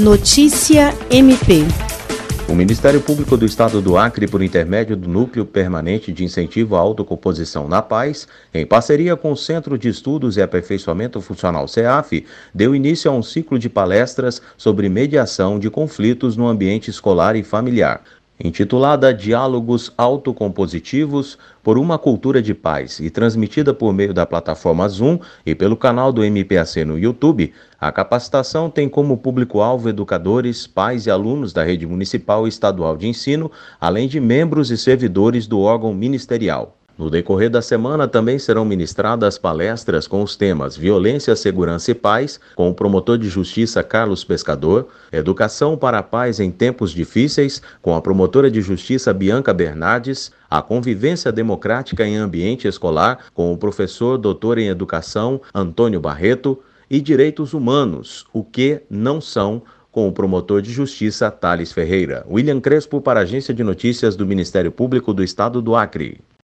Notícia MP. O Ministério Público do Estado do Acre, por intermédio do Núcleo Permanente de Incentivo à Autocomposição na Paz, em parceria com o Centro de Estudos e Aperfeiçoamento Funcional CEAF, deu início a um ciclo de palestras sobre mediação de conflitos no ambiente escolar e familiar intitulada Diálogos Autocompositivos por uma Cultura de Paz e transmitida por meio da plataforma Zoom e pelo canal do MPAC no YouTube, a capacitação tem como público-alvo educadores, pais e alunos da rede municipal e estadual de ensino, além de membros e servidores do órgão ministerial. No decorrer da semana também serão ministradas palestras com os temas Violência, Segurança e Paz, com o promotor de justiça Carlos Pescador, Educação para a Paz em Tempos Difíceis, com a promotora de justiça Bianca Bernardes, a convivência democrática em ambiente escolar, com o professor doutor em educação Antônio Barreto, e direitos humanos, o que não são, com o promotor de justiça Thales Ferreira. William Crespo para a Agência de Notícias do Ministério Público do Estado do Acre.